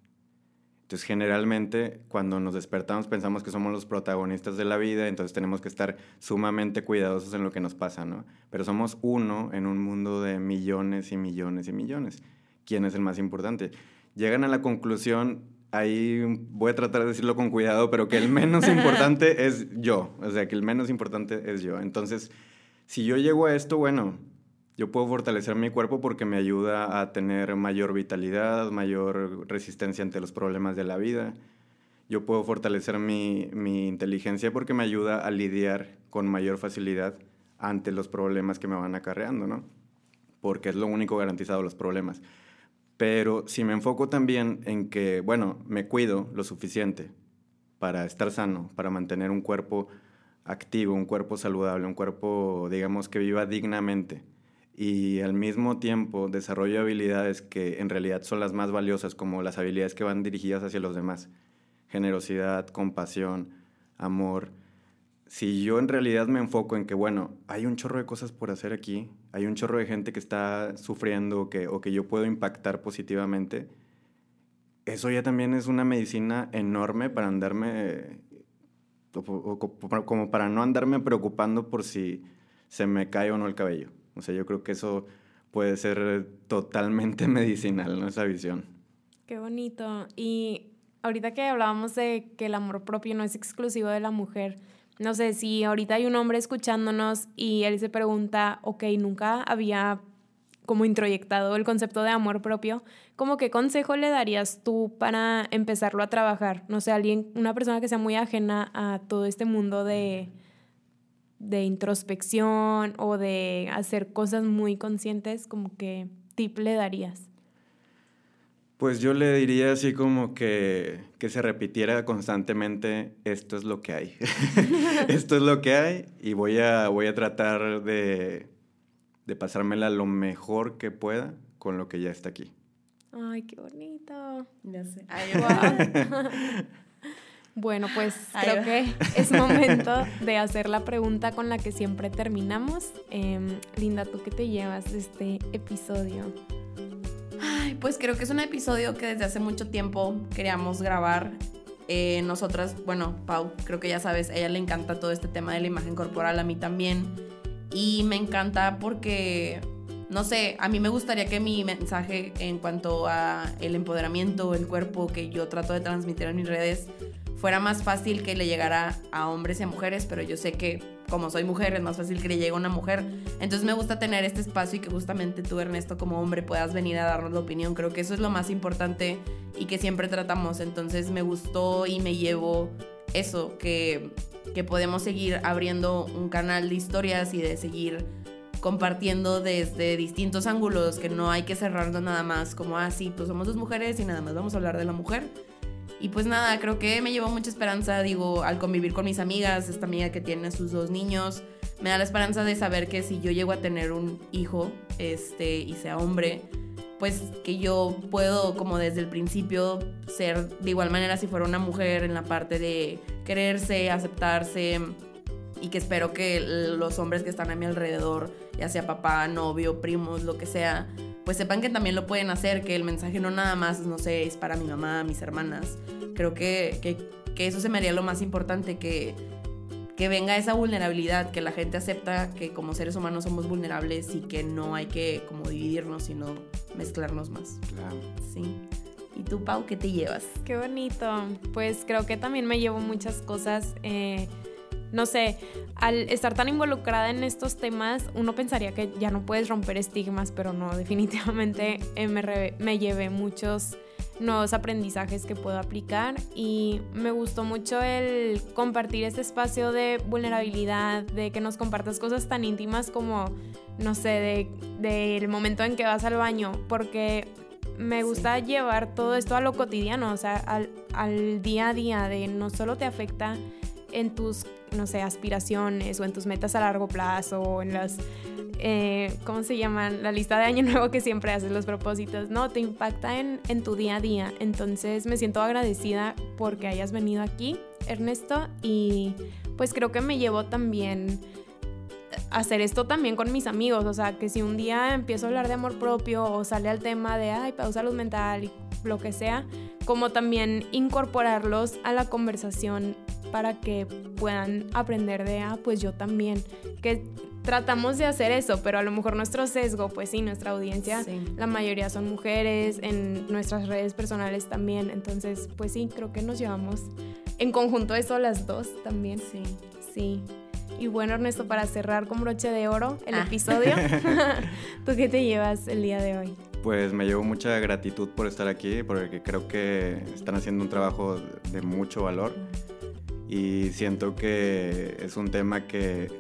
Entonces, generalmente, cuando nos despertamos, pensamos que somos los protagonistas de la vida, entonces tenemos que estar sumamente cuidadosos en lo que nos pasa, ¿no? Pero somos uno en un mundo de millones y millones y millones. ¿Quién es el más importante? Llegan a la conclusión, ahí voy a tratar de decirlo con cuidado, pero que el menos *laughs* importante es yo, o sea, que el menos importante es yo. Entonces, si yo llego a esto, bueno, Yo puedo fortalecer mi cuerpo porque me ayuda a tener mayor vitalidad, mayor resistencia ante los problemas de la vida. Yo puedo fortalecer mi, mi inteligencia porque me ayuda a lidiar con mayor facilidad ante los problemas que me van acarreando, ¿no? Porque es lo único garantizado, los problemas. Pero si me enfoco también en que, bueno, me cuido lo suficiente para estar sano, para mantener un cuerpo activo, un cuerpo saludable, un cuerpo, digamos, que viva dignamente y al mismo tiempo desarrollo habilidades que en realidad son las más valiosas, como las habilidades que van dirigidas hacia los demás. Generosidad, compasión, amor, si yo en realidad me enfoco en que, bueno, hay un chorro de cosas por hacer aquí, hay un chorro de gente que está sufriendo que, o que yo puedo impactar positivamente, eso ya también es una medicina enorme para andarme, como para no andarme preocupando por si se me cae o no el cabello. O sea, yo creo que eso puede ser totalmente *laughs* medicinal, ¿no? Esa visión.
Qué bonito. Y ahorita que hablábamos de que el amor propio no es exclusivo de la mujer, no sé, si ahorita hay un hombre escuchándonos y él se pregunta, ok, nunca había como introyectado el concepto de amor propio, ¿cómo qué consejo le darías tú para empezarlo a trabajar? No sé, alguien, una persona que sea muy ajena a todo este mundo de, de introspección o de hacer cosas muy conscientes, como que tip le darías?
Pues yo le diría así como que, que se repitiera constantemente, esto es lo que hay. *laughs* esto es lo que hay y voy a, voy a tratar de, de pasármela lo mejor que pueda con lo que ya está aquí.
Ay, qué bonito.
Ya sé. *laughs*
bueno, pues *laughs* creo que es momento de hacer la pregunta con la que siempre terminamos. Em, Linda, ¿tú qué te llevas de este episodio?
pues creo que es un episodio que desde hace mucho tiempo queríamos grabar. Eh, nosotras, bueno, Pau, creo que ya sabes, a ella le encanta todo este tema de la imagen corporal, a mí también. Y me encanta porque, no sé, a mí me gustaría que mi mensaje en cuanto a el empoderamiento, el cuerpo que yo trato de transmitir en mis redes, fuera más fácil que le llegara a hombres y a mujeres, pero yo sé que como soy mujer es más fácil que le llegue a una mujer. Entonces me gusta tener este espacio y que justamente tú, Ernesto, como hombre, puedas venir a darnos la opinión. Creo que eso es lo más importante y que siempre tratamos. Entonces me gustó y me llevo eso, que, que podemos seguir abriendo un canal de historias y de seguir compartiendo desde distintos ángulos, que no hay que cerrarlo nada más como, ah, sí, pues somos dos mujeres y nada más vamos a hablar de la mujer y pues nada, creo que me llevó mucha esperanza, digo, al convivir con mis amigas, esta amiga que tiene sus dos niños, me da la esperanza de saber que si yo llego a tener un hijo, este, y sea hombre, pues que yo puedo como desde el principio ser de igual manera si fuera una mujer en la parte de quererse, aceptarse y que espero que los hombres que están a mi alrededor, ya sea papá, novio, primos, lo que sea, pues sepan que también lo pueden hacer, que el mensaje no nada más, no sé, es para mi mamá, mis hermanas. Creo que, que, eso se me haría lo más importante, que, que venga esa vulnerabilidad, que la gente acepta que como seres humanos somos vulnerables y que no hay que como dividirnos, sino mezclarnos más.
Claro.
Sí. ¿Y tú, Pau, qué te llevas?
Qué bonito. Pues creo que también me llevo muchas cosas. Eh, no sé, al estar tan involucrada en estos temas, uno pensaría que ya no puedes romper estigmas, pero no, *laughs* definitivamente eh, me, me llevé muchos nuevos aprendizajes que puedo aplicar y me gustó mucho el compartir este espacio de vulnerabilidad, de que nos compartas cosas tan íntimas como, no sé, del de, momento en que vas al baño, porque me gusta llevar todo esto a lo cotidiano, o sea, al, al día a día, de no solo te afecta en tus, no sé, aspiraciones o en tus metas a largo plazo o en las, eh, ¿cómo se llaman? La lista de año *laughs* nuevo que siempre haces, los propósitos, no, te impacta en, en tu día a día. Entonces me siento agradecida porque hayas venido aquí, Ernesto, y pues creo que me llevo también hacer esto también con mis amigos, o sea, que si un día empiezo a hablar de amor propio o sale al tema de, ay, pausa salud mental y lo que sea, como también incorporarlos a la conversación para que puedan aprender de, ah, pues yo también, que tratamos de hacer eso, pero a lo mejor nuestro sesgo, pues sí, nuestra audiencia, la mayoría son mujeres, en nuestras redes personales también, entonces, pues sí, creo que nos llevamos en conjunto eso las dos también.
Sí.
Sí. Y bueno, Ernesto, para cerrar con broche de oro el
Ah.
episodio, *laughs* *laughs* ¿tú qué te llevas el día de hoy?
Pues me llevo mucha gratitud por estar aquí, porque creo que están haciendo un trabajo de mucho valor y siento que es un tema que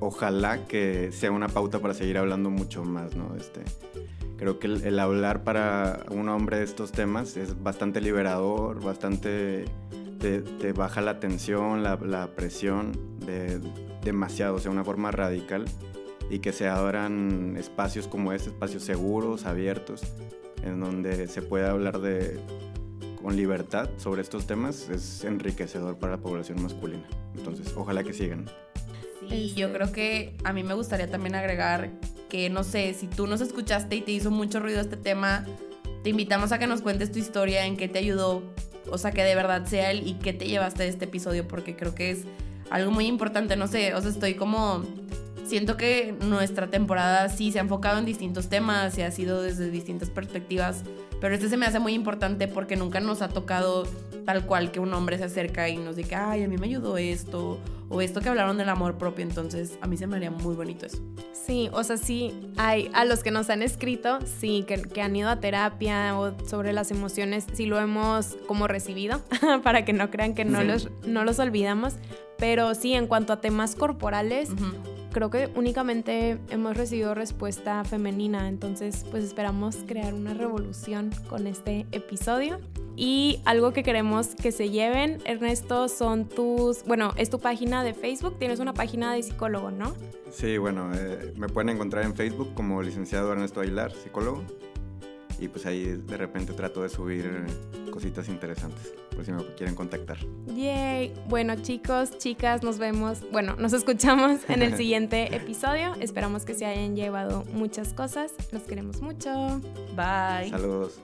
ojalá que sea una pauta para seguir hablando mucho más, ¿no? Este, creo que el, el hablar para un hombre de estos temas es bastante liberador, bastante te, te baja la tensión, la, la presión de demasiado, o sea, una forma radical y que se abran espacios como este, espacios seguros, abiertos, en donde se pueda hablar de con libertad sobre estos temas es enriquecedor para la población masculina. Entonces, ojalá que sigan.
Sí, yo creo que a mí me gustaría también agregar que, no sé, si tú nos escuchaste y te hizo mucho ruido este tema, te invitamos a que nos cuentes tu historia, en qué te ayudó, o sea, que de verdad sea él y qué te llevaste de este episodio, porque creo que es algo muy importante, no sé, o sea, estoy como... Siento que nuestra temporada sí se ha enfocado en distintos temas y ha sido desde distintas perspectivas, pero este se me hace muy importante porque nunca nos ha tocado tal cual que un hombre se acerca y nos diga, ay, a mí me ayudó esto, o esto que hablaron del amor propio, entonces a mí se me haría muy bonito eso.
Sí, o sea, sí, hay a los que nos han escrito, sí, que, que han ido a terapia o sobre las emociones, sí lo hemos como recibido, *laughs* para que no crean que no,
Sí.
los, no los olvidamos. Pero sí, en cuanto a temas corporales. Creo que únicamente hemos recibido respuesta femenina, entonces pues esperamos crear una revolución con este episodio. Y algo que queremos que se lleven, Ernesto, son tus, bueno, es tu página de Facebook, tienes una página de psicólogo, ¿no?
Sí, bueno, eh, me pueden encontrar en Facebook como licenciado Ernesto Aguilar, psicólogo. Y pues ahí de repente trato de subir cositas interesantes, por si me quieren contactar.
Yay. Bueno, chicos, chicas, nos vemos, bueno, nos escuchamos en el *laughs* siguiente episodio. Esperamos que se hayan llevado muchas cosas. Los queremos mucho.
Bye.
Saludos.